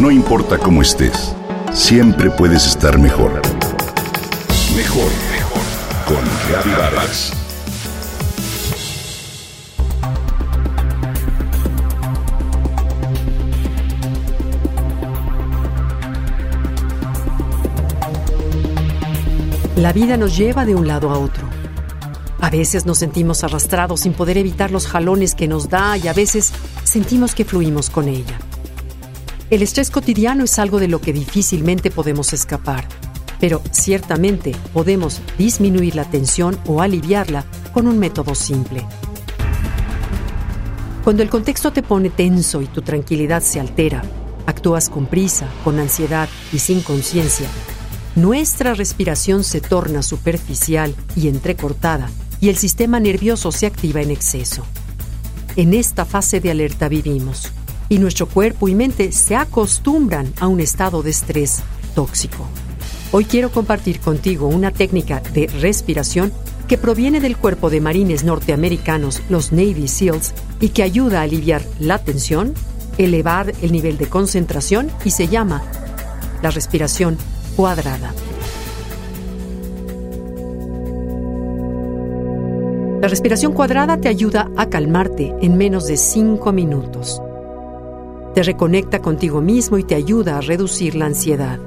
No importa cómo estés, siempre puedes estar mejor. Mejor, mejor. Con Reavivadas. La vida nos lleva de un lado a otro. A veces nos sentimos arrastrados sin poder evitar los jalones que nos da y a veces sentimos que fluimos con ella. El estrés cotidiano es algo de lo que difícilmente podemos escapar, pero ciertamente podemos disminuir la tensión o aliviarla con un método simple. Cuando el contexto te pone tenso y tu tranquilidad se altera, actúas con prisa, con ansiedad y sin conciencia, nuestra respiración se torna superficial y entrecortada y el sistema nervioso se activa en exceso. En esta fase de alerta vivimos y nuestro cuerpo y mente se acostumbran a un estado de estrés tóxico. Hoy quiero compartir contigo una técnica de respiración que proviene del cuerpo de marines norteamericanos, los Navy SEALs, y que ayuda a aliviar la tensión, elevar el nivel de concentración y se llama la respiración cuadrada. La respiración cuadrada te ayuda a calmarte en menos de 5 minutos. Te reconecta contigo mismo y te ayuda a reducir la ansiedad.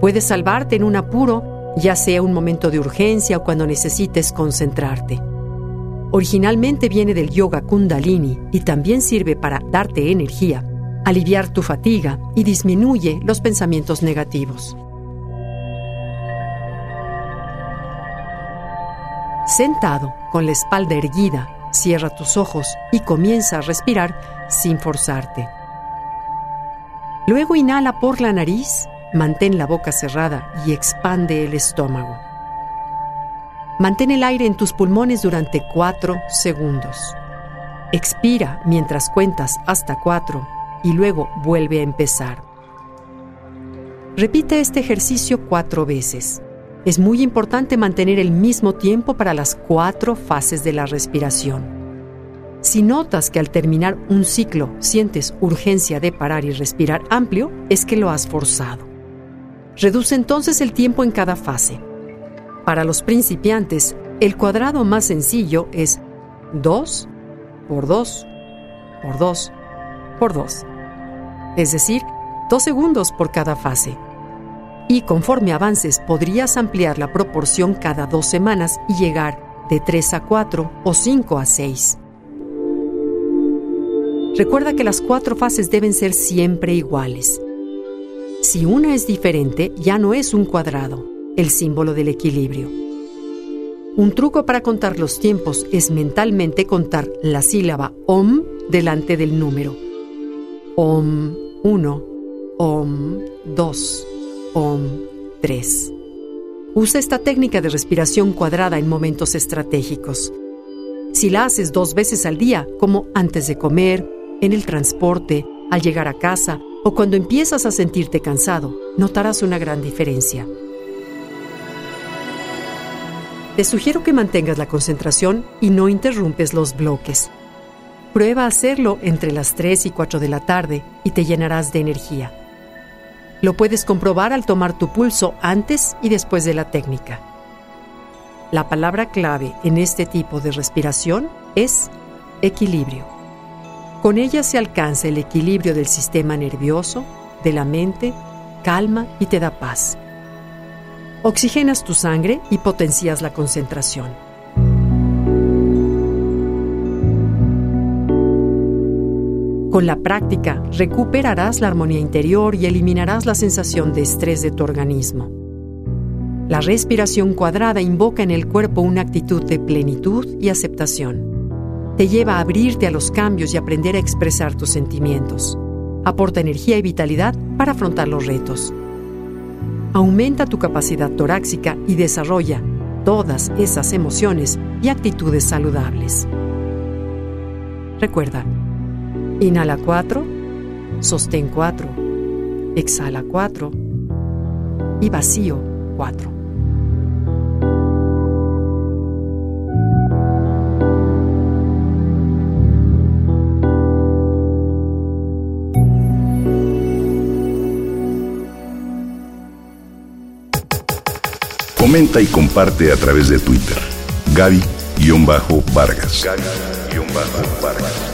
Puedes salvarte en un apuro, ya sea un momento de urgencia o cuando necesites concentrarte. Originalmente viene del yoga kundalini y también sirve para darte energía, aliviar tu fatiga y disminuye los pensamientos negativos. Sentado, con la espalda erguida, Cierra tus ojos y comienza a respirar sin forzarte. Luego inhala por la nariz, mantén la boca cerrada y expande el estómago. Mantén el aire en tus pulmones durante cuatro segundos. Expira mientras cuentas hasta cuatro y luego vuelve a empezar. Repite este ejercicio cuatro veces. Es muy importante mantener el mismo tiempo para las cuatro fases de la respiración. Si notas que al terminar un ciclo sientes urgencia de parar y respirar amplio, es que lo has forzado. Reduce entonces el tiempo en cada fase. Para los principiantes, el cuadrado más sencillo es 2 por 2 por 2 por 2. Es decir, 2 segundos por cada fase y conforme avances podrías ampliar la proporción cada dos semanas y llegar de 3 a 4 o 5 a 6. Recuerda que las cuatro fases deben ser siempre iguales. Si una es diferente, ya no es un cuadrado, el símbolo del equilibrio. Un truco para contar los tiempos es mentalmente contar la sílaba OM delante del número. OM 1, OM 2. OM 3. Usa esta técnica de respiración cuadrada en momentos estratégicos. Si la haces dos veces al día, como antes de comer, en el transporte, al llegar a casa o cuando empiezas a sentirte cansado, notarás una gran diferencia. Te sugiero que mantengas la concentración y no interrumpes los bloques. Prueba a hacerlo entre las 3 y 4 de la tarde y te llenarás de energía. Lo puedes comprobar al tomar tu pulso antes y después de la técnica. La palabra clave en este tipo de respiración es equilibrio. Con ella se alcanza el equilibrio del sistema nervioso, de la mente, calma y te da paz. Oxigenas tu sangre y potencias la concentración. Con la práctica, recuperarás la armonía interior y eliminarás la sensación de estrés de tu organismo. La respiración cuadrada invoca en el cuerpo una actitud de plenitud y aceptación. Te lleva a abrirte a los cambios y aprender a expresar tus sentimientos. Aporta energía y vitalidad para afrontar los retos. Aumenta tu capacidad torácica y desarrolla todas esas emociones y actitudes saludables. Recuerda, Inhala 4, sostén 4, exhala 4 y vacío 4. Comenta y comparte a través de Twitter. Gaby-Vargas. Gaby-Vargas.